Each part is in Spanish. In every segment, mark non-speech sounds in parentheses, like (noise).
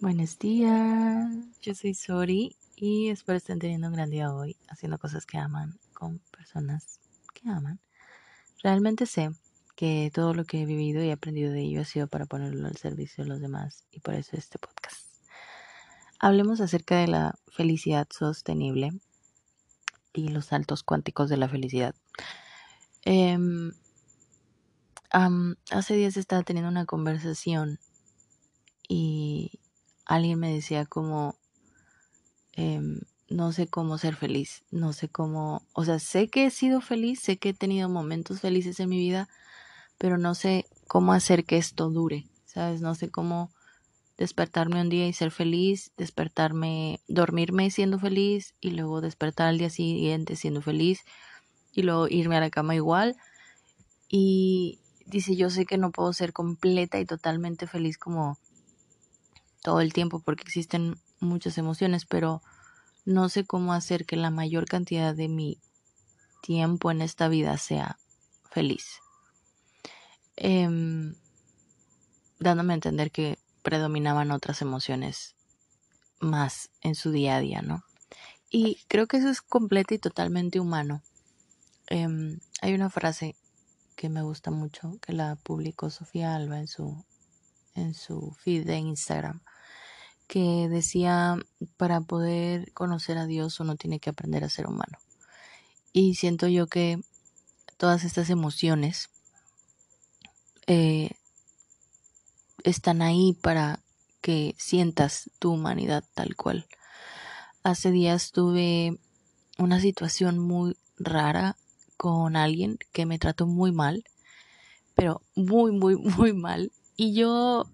Buenos días, yo soy Sori y espero estén teniendo un gran día hoy haciendo cosas que aman con personas que aman. Realmente sé que todo lo que he vivido y aprendido de ello ha sido para ponerlo al servicio de los demás y por eso este podcast. Hablemos acerca de la felicidad sostenible y los saltos cuánticos de la felicidad. Em, hace días estaba teniendo una conversación y alguien me decía como, em, no sé cómo ser feliz, no sé cómo, o sea, sé que he sido feliz, sé que he tenido momentos felices en mi vida, pero no sé cómo hacer que esto dure, ¿sabes? No sé cómo despertarme un día y ser feliz, despertarme, dormirme siendo feliz y luego despertar al día siguiente siendo feliz y luego irme a la cama igual. Y dice, yo sé que no puedo ser completa y totalmente feliz como todo el tiempo porque existen muchas emociones, pero no sé cómo hacer que la mayor cantidad de mi tiempo en esta vida sea feliz. Em, dándome a entender que predominaban otras emociones más en su día a día, ¿no? Y creo que eso es completo y totalmente humano. Em, hay una frase que me gusta mucho, que la publicó Sofía Alba en su, en su feed de Instagram, que decía, para poder conocer a Dios uno tiene que aprender a ser humano. Y siento yo que todas estas emociones eh, están ahí para que sientas tu humanidad tal cual. Hace días tuve una situación muy rara con alguien que me trató muy mal, pero muy, muy, muy mal. Y yo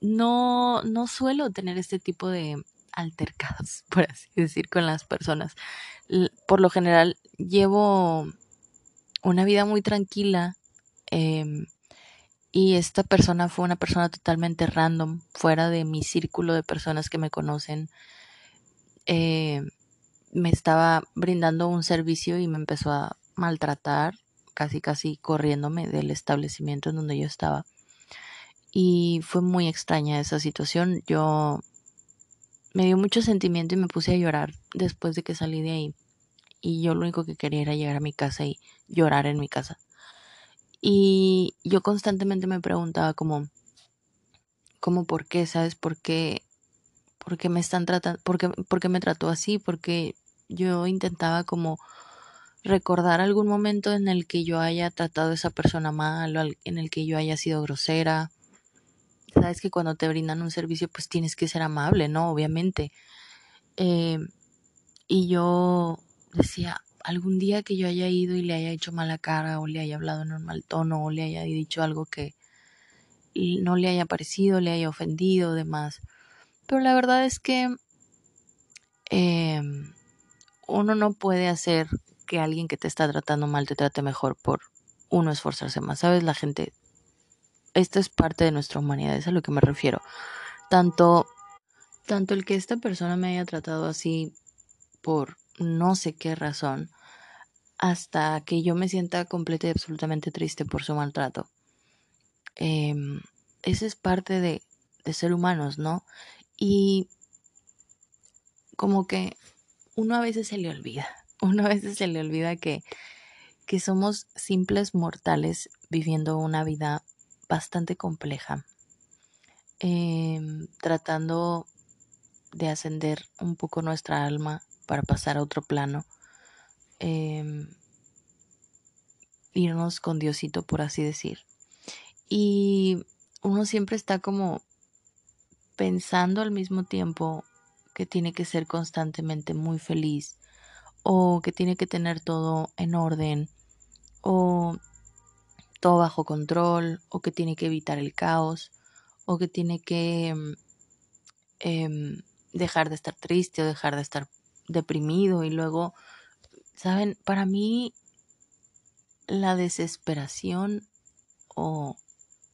no, no suelo tener este tipo de altercados, (laughs) por así decir, con las personas. Por lo general llevo una vida muy tranquila em, y esta persona fue una persona totalmente random, fuera de mi círculo de personas que me conocen. Eh, me estaba brindando un servicio y me empezó a maltratar, casi casi corriéndome del establecimiento en donde yo estaba y fue muy extraña esa situación. Yo me dio mucho sentimiento y me puse a llorar después de que salí de ahí. Y yo lo único que quería era llegar a mi casa y llorar en mi casa. Y yo constantemente me preguntaba como, como por qué, ¿sabes? ¿Por qué, por qué me están tratando, por qué, por qué me trató así? Porque yo intentaba como recordar algún momento en el que yo haya tratado a esa persona mal o en el que yo haya sido grosera sabes que cuando te brindan un servicio pues tienes que ser amable, ¿no? Obviamente. Eh, y yo decía, algún día que yo haya ido y le haya hecho mala cara o le haya hablado en un mal tono o le haya dicho algo que no le haya parecido, le haya ofendido, demás. Pero la verdad es que em, uno no puede hacer que alguien que te está tratando mal te trate mejor por uno esforzarse más. ¿Sabes? La gente esto es parte de nuestra humanidad, es a lo que me refiero. Tanto, tanto el que esta persona me haya tratado así por no sé qué razón, hasta que yo me sienta completa y absolutamente triste por su maltrato. Eh, eso es parte de, de ser humanos, ¿no? Y como que uno a veces se le olvida, (laughs) uno a veces se le olvida que, que somos simples mortales viviendo una vida bastante compleja, em, tratando de ascender un poco nuestra alma para pasar a otro plano, em, irnos con Diosito, por así decir. Y uno siempre está como pensando al mismo tiempo que tiene que ser constantemente muy feliz o que tiene que tener todo en orden o todo bajo control o que tiene que evitar el caos o que tiene que mm, em, dejar de estar triste o dejar de estar deprimido y luego, ¿saben? Para mí la desesperación o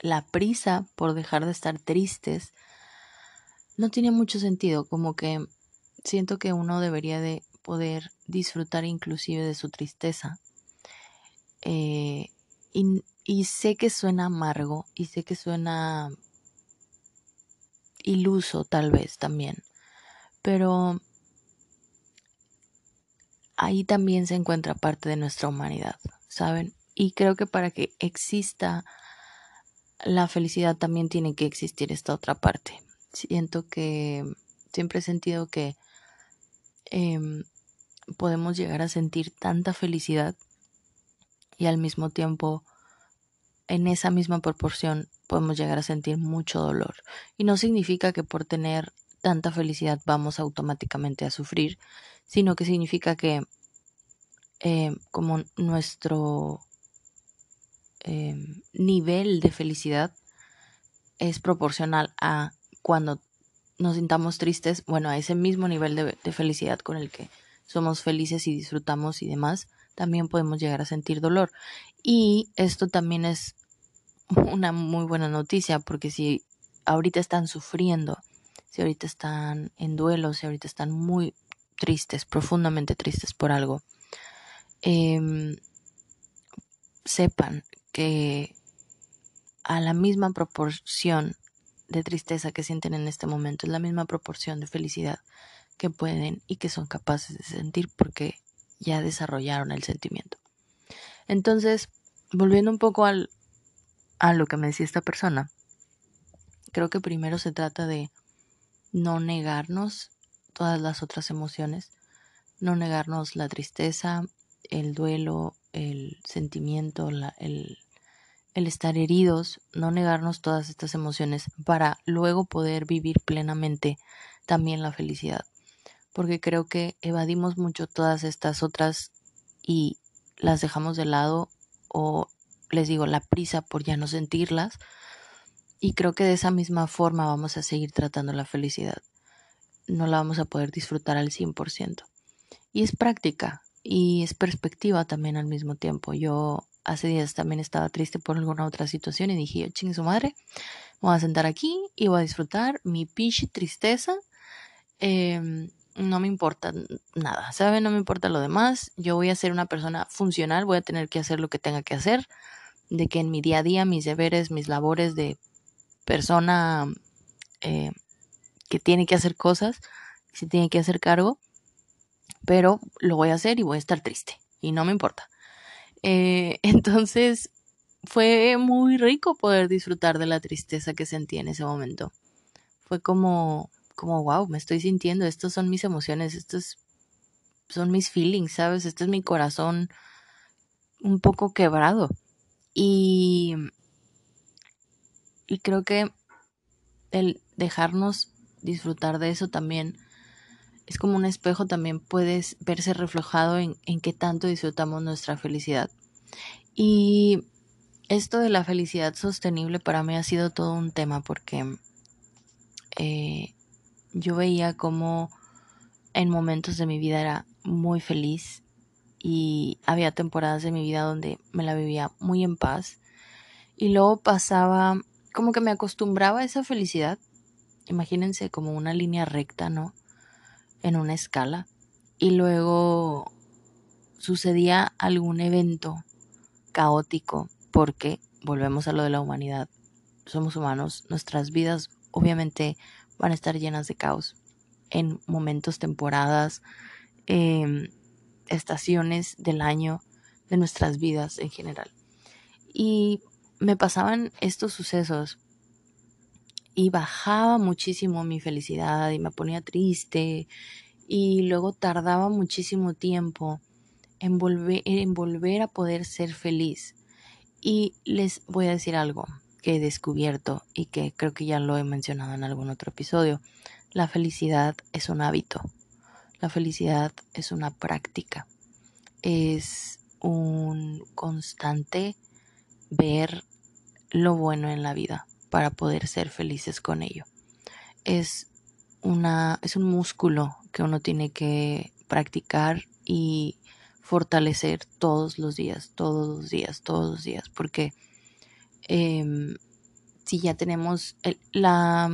la prisa por dejar de estar tristes no tiene mucho sentido, como que siento que uno debería de poder disfrutar inclusive de su tristeza. Eh, y, sé que suena amargo y sé que suena iluso tal vez también. Pero ahí también se encuentra parte de nuestra humanidad, ¿saben? Y creo que para que exista la felicidad también tiene que existir esta otra parte. Siento que siempre he sentido que em, podemos llegar a sentir tanta felicidad y al mismo tiempo en esa misma proporción podemos llegar a sentir mucho dolor. Y no significa que por tener tanta felicidad vamos automáticamente a sufrir, sino que significa que eh, como nuestro eh, nivel de felicidad es proporcional a cuando nos sintamos tristes, bueno, a ese mismo nivel de, felicidad con el que somos felices y disfrutamos y demás, también podemos llegar a sentir dolor. Y esto también es (laughs) una muy buena noticia, porque si ahorita están sufriendo, si ahorita están en duelo, si ahorita están muy tristes, profundamente tristes por algo, eh, sepan que a la misma proporción de tristeza que sienten en este momento es la misma proporción de felicidad que pueden y que son capaces de sentir porque ya desarrollaron el sentimiento. Entonces, volviendo un poco al, a lo que me decía esta persona, creo que primero se trata de no negarnos todas las otras emociones, no negarnos la tristeza, el duelo, el sentimiento, el, el estar heridos, no negarnos todas estas emociones para luego poder vivir plenamente también la felicidad. Porque creo que evadimos mucho todas estas otras y las dejamos de lado o les digo la prisa por ya no sentirlas y creo que de esa misma forma vamos a seguir tratando la felicidad. No la vamos a poder disfrutar al 100%. Y es práctica, y es perspectiva también al mismo tiempo. Yo hace días también estaba triste por alguna otra situación y dije, yo chingue su madre, voy a sentar aquí y voy a disfrutar mi pinche tristeza. Em, no me importa nada, ¿saben? No me importa lo demás. Yo voy a ser una persona funcional, voy a tener que hacer lo que tenga que hacer, de que en mi día a día, mis deberes, mis labores de persona eh, que tiene que hacer cosas, se tiene que hacer cargo, pero lo voy a hacer y voy a estar triste y no me importa. Eh, (laughs) entonces fue muy rico poder disfrutar de la tristeza que sentí en ese momento. Fue como, como, wow, me estoy sintiendo, estos son mis emociones, estos son mis feelings, ¿sabes? Este es mi corazón un poco quebrado. Y, y creo que el dejarnos disfrutar de eso también es como un espejo, también puedes verse reflejado en, en qué tanto disfrutamos nuestra felicidad. Y esto de la felicidad sostenible para mí ha sido todo un tema porque eh, yo veía como en momentos de mi vida era muy feliz y había temporadas de mi vida donde me la vivía muy en paz y luego pasaba como que me acostumbraba a esa felicidad imagínense como una línea recta no en una escala y luego sucedía algún evento caótico porque volvemos a lo de la humanidad. Somos humanos, nuestras vidas obviamente van a estar llenas de caos en momentos, temporadas, em, estaciones del año de nuestras vidas en general. Y me pasaban estos sucesos y bajaba muchísimo mi felicidad y me ponía triste y luego tardaba muchísimo tiempo en volver, en volver a poder ser feliz. Y les voy a decir algo que he descubierto y que creo que ya lo he mencionado en algún otro episodio. La felicidad es un hábito. La felicidad es una práctica. Es un constante ver lo bueno en la vida para poder ser felices con ello. Es una es un músculo que uno tiene que practicar y fortalecer todos los días, todos los días, todos los días, porque em, si ya tenemos el, la,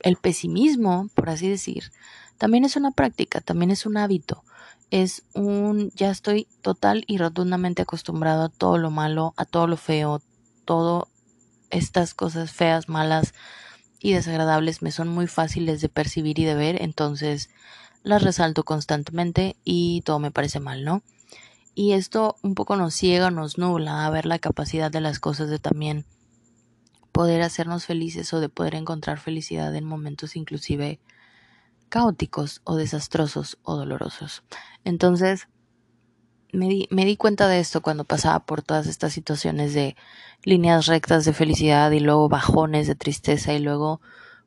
el pesimismo, por así decir, también es una práctica, también es un hábito, es un, ya estoy total y rotundamente acostumbrado a todo lo malo, a todo lo feo, todo estas cosas feas, malas, y desagradables me son muy fáciles de percibir y de ver, entonces las resalto constantemente y todo me parece mal, ¿no? Y esto un poco nos ciega, nos nubla a ver la capacidad de las cosas de también poder hacernos felices o de poder encontrar felicidad en momentos inclusive caóticos o desastrosos o dolorosos. Entonces, me di, me di cuenta de esto cuando pasaba por todas estas situaciones de líneas rectas de felicidad y luego bajones de tristeza y luego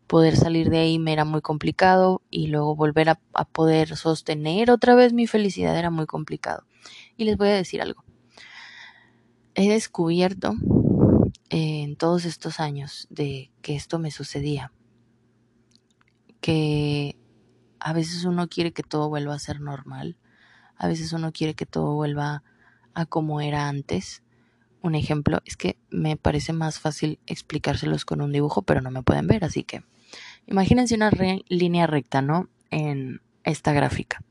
poder salir de ahí me era muy complicado y luego volver a, a poder sostener otra vez mi felicidad era muy complicado. Y les voy a decir algo. He descubierto en todos estos años de que esto me sucedía, que a veces uno quiere que todo vuelva a ser normal, a veces uno quiere que todo vuelva a como era antes. Un ejemplo es que me parece más fácil explicárselos con un dibujo, pero no me pueden ver, así que imagínense una línea recta, ¿no? En esta gráfica.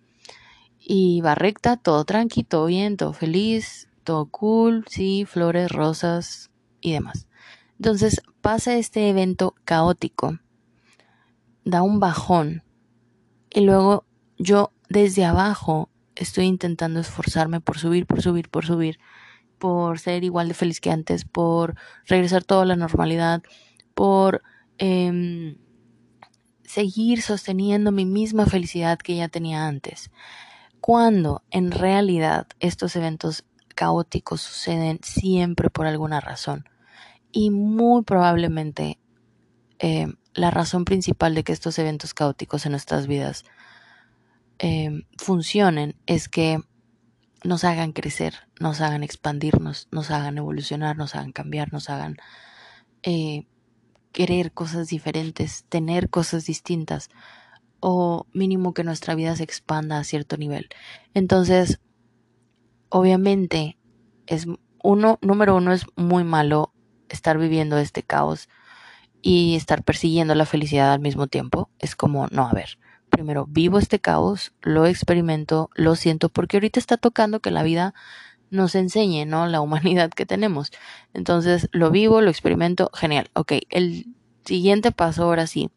Y va recta, todo tranqui, todo bien, todo feliz, todo cool, sí, flores, rosas, y demás. Entonces pasa este evento caótico, da un bajón y luego yo desde abajo estoy intentando esforzarme por subir, por subir, por subir, por ser igual de feliz que antes, por regresar toda la normalidad, por eh, seguir sosteniendo mi misma felicidad que ya tenía antes. Cuando en realidad estos eventos caóticos suceden siempre por alguna razón. Y muy probablemente eh, la razón principal de que estos eventos caóticos en nuestras vidas eh, funcionen es que nos hagan crecer, nos hagan expandirnos, nos hagan evolucionar, nos hagan cambiar, nos hagan eh, querer cosas diferentes, tener cosas distintas o mínimo que nuestra vida se expanda a cierto nivel. Entonces, obviamente, es uno, número uno, es muy malo estar viviendo este caos y estar persiguiendo la felicidad al mismo tiempo. Es como, no, a ver, primero vivo este caos, lo experimento, lo siento, porque ahorita está tocando que la vida nos enseñe, ¿no? La humanidad que tenemos. Entonces, lo vivo, lo experimento, genial. Ok, el siguiente paso ahora sí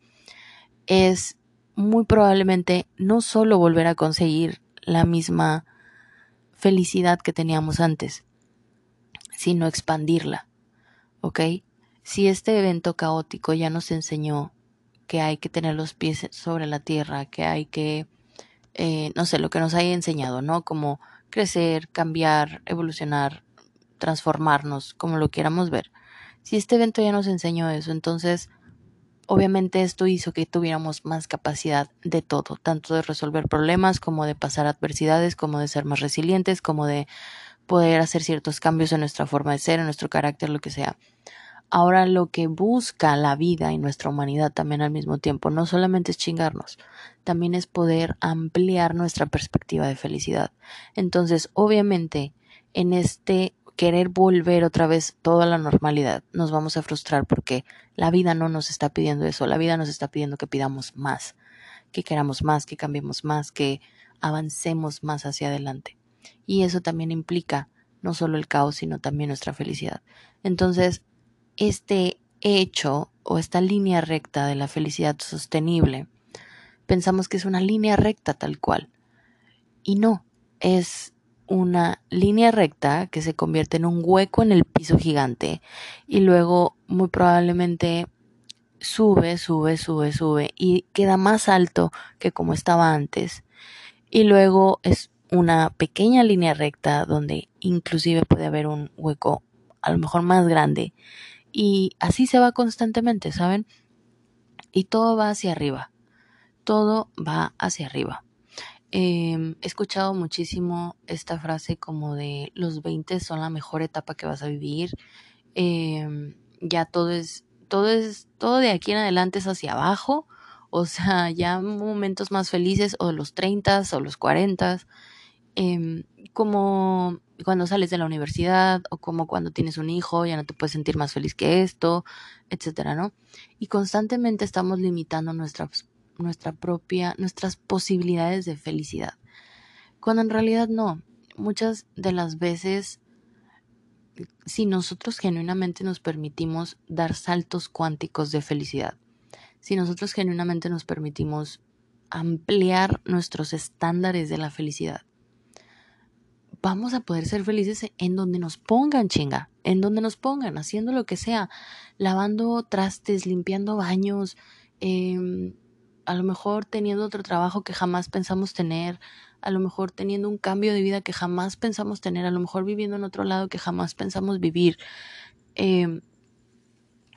es muy probablemente no solo volver a conseguir la misma felicidad que teníamos antes, sino expandirla. ¿ok? Si este evento caótico ya nos enseñó que hay que tener los pies sobre la tierra, que hay que, eh, no sé, lo que nos haya enseñado, ¿no? Como crecer, cambiar, evolucionar, transformarnos, como lo quieramos ver. Si este evento ya nos enseñó eso, entonces obviamente esto hizo que tuviéramos más capacidad de todo, tanto de resolver problemas como de pasar adversidades, como de ser más resilientes, como de poder hacer ciertos cambios en nuestra forma de ser, en nuestro carácter, lo que sea. Ahora lo que busca la vida y nuestra humanidad también al mismo tiempo no solamente es chingarnos, también es poder ampliar nuestra perspectiva de felicidad. Entonces, obviamente, en este querer volver otra vez toda la normalidad, nos vamos a frustrar porque la vida no nos está pidiendo eso, la vida nos está pidiendo que pidamos más, que queramos más, que cambiemos más, que avancemos más hacia adelante. Y eso también implica no solo el caos, sino también nuestra felicidad. Entonces, este hecho o esta línea recta de la felicidad sostenible, pensamos que es una línea recta tal cual. Y no, es una línea recta que se convierte en un hueco en el piso gigante y luego muy probablemente sube, sube, sube, sube y queda más alto que como estaba antes. Y luego es una pequeña línea recta donde inclusive puede haber un hueco a lo mejor más grande y así se va constantemente, ¿saben? Y todo va hacia arriba, todo va hacia arriba. Em, he escuchado muchísimo esta frase como de los 20 son la mejor etapa que vas a vivir, em, ya todo es, todo es, todo de aquí en adelante es hacia abajo, o sea, ya momentos más felices o los 30 o los 40 Em, como cuando sales de la universidad o como cuando tienes un hijo, ya no te puedes sentir más feliz que esto, etcétera, ¿no? Y constantemente estamos limitando nuestras, nuestra propia, nuestras posibilidades de felicidad. Cuando en realidad no. Muchas de las veces, si nosotros genuinamente nos permitimos dar saltos cuánticos de felicidad, si nosotros genuinamente nos permitimos ampliar nuestros estándares de la felicidad, vamos a poder ser felices en donde nos pongan chinga, en donde nos pongan, haciendo lo que sea, lavando trastes, limpiando baños, eh, a lo mejor teniendo otro trabajo que jamás pensamos tener, a lo mejor teniendo un cambio de vida que jamás pensamos tener, a lo mejor viviendo en otro lado que jamás pensamos vivir. Eh,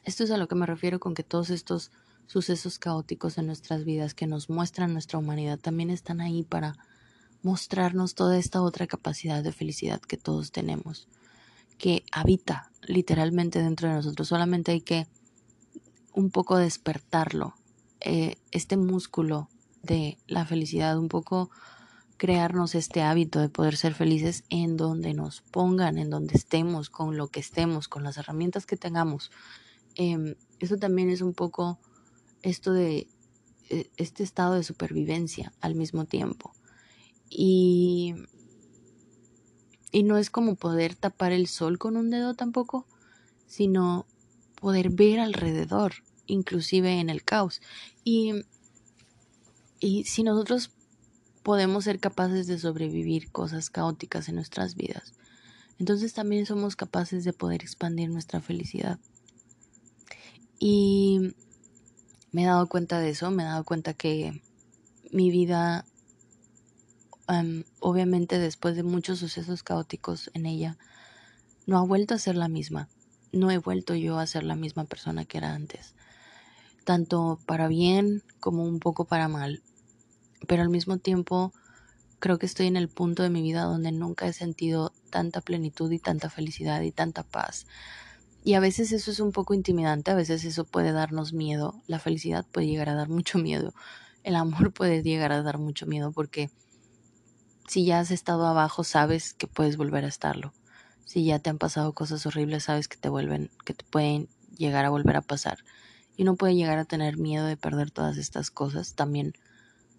esto es a lo que me refiero con que todos estos sucesos caóticos en nuestras vidas que nos muestran nuestra humanidad también están ahí para mostrarnos toda esta otra capacidad de felicidad que todos tenemos, que habita literalmente dentro de nosotros. Solamente hay que un poco despertarlo, eh, este músculo de la felicidad, un poco crearnos este hábito de poder ser felices en donde nos pongan, en donde estemos, con lo que estemos, con las herramientas que tengamos. Eh, eso también es un poco esto de eh, este estado de supervivencia al mismo tiempo. Y, y no es como poder tapar el sol con un dedo tampoco, sino poder ver alrededor, inclusive en el caos. Y, y si nosotros podemos ser capaces de sobrevivir cosas caóticas en nuestras vidas, entonces también somos capaces de poder expandir nuestra felicidad. Y me he dado cuenta de eso, me he dado cuenta que mi vida, obviamente después de muchos sucesos caóticos en ella, no ha vuelto a ser la misma. No he vuelto yo a ser la misma persona que era antes tanto para bien como un poco para mal. Pero al mismo tiempo creo que estoy en el punto de mi vida donde nunca he sentido tanta plenitud y tanta felicidad y tanta paz. Y a veces eso es un poco intimidante, a veces eso puede darnos miedo, la felicidad puede llegar a dar mucho miedo, el amor (laughs) puede llegar a dar mucho miedo porque si ya has estado abajo sabes que puedes volver a estarlo. Si ya te han pasado cosas horribles sabes que te vuelven, que te pueden llegar a volver a pasar y uno puede llegar a tener miedo de perder todas estas cosas también.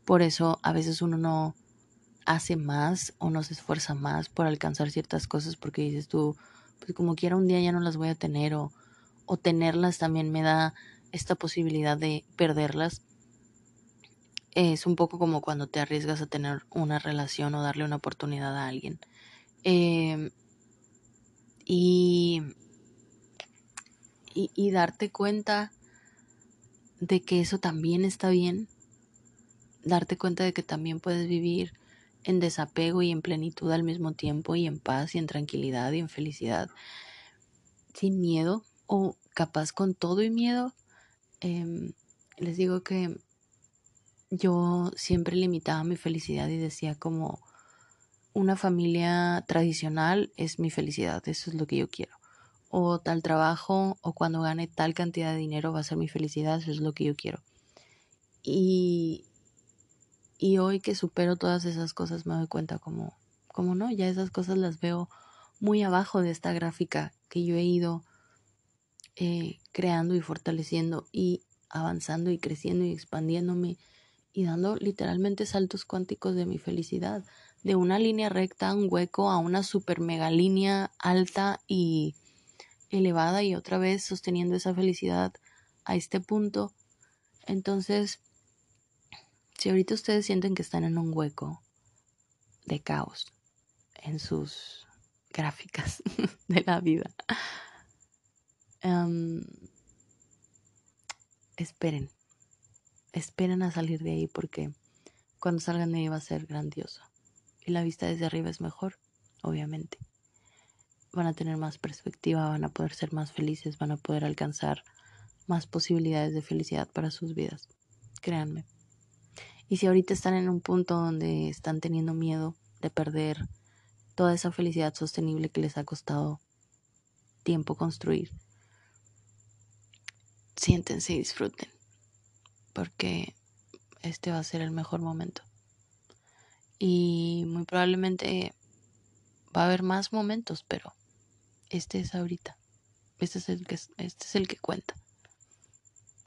Por eso a veces uno no hace más o no se esfuerza más por alcanzar ciertas cosas porque dices tú, pues como quiera un día ya no las voy a tener o, o tenerlas también me da esta posibilidad de perderlas. Es un poco como cuando te arriesgas a tener una relación o darle una oportunidad a alguien. Em, y, y, y darte cuenta de que eso también está bien, darte cuenta de que también puedes vivir en desapego y en plenitud al mismo tiempo y en paz y en tranquilidad y en felicidad, sin miedo o capaz con todo y miedo. Em, les digo que yo siempre limitaba mi felicidad y decía como una familia tradicional es mi felicidad, eso es lo que yo quiero o tal trabajo o cuando gane tal cantidad de dinero va a ser mi felicidad, eso es lo que yo quiero. Y, y hoy que supero todas esas cosas me doy cuenta como, como no, ya esas cosas las veo muy abajo de esta gráfica que yo he ido eh, creando y fortaleciendo y avanzando y creciendo y expandiéndome y dando literalmente saltos cuánticos de mi felicidad, de una línea recta, un hueco, a una super mega línea alta y elevada y otra vez sosteniendo esa felicidad a este punto. Entonces, si ahorita ustedes sienten que están en un hueco de caos en sus gráficas (laughs) de la vida, em, esperen, esperen a salir de ahí porque cuando salgan de ahí va a ser grandioso. Y la vista desde arriba es mejor, obviamente van a tener más perspectiva, van a poder ser más felices, van a poder alcanzar más posibilidades de felicidad para sus vidas. Créanme. Y si ahorita están en un punto donde están teniendo miedo de perder toda esa felicidad sostenible que les ha costado tiempo construir, siéntense y disfruten, porque este va a ser el mejor momento. Y muy probablemente va a haber más momentos, pero este es ahorita. Este es el que, este es el que cuenta.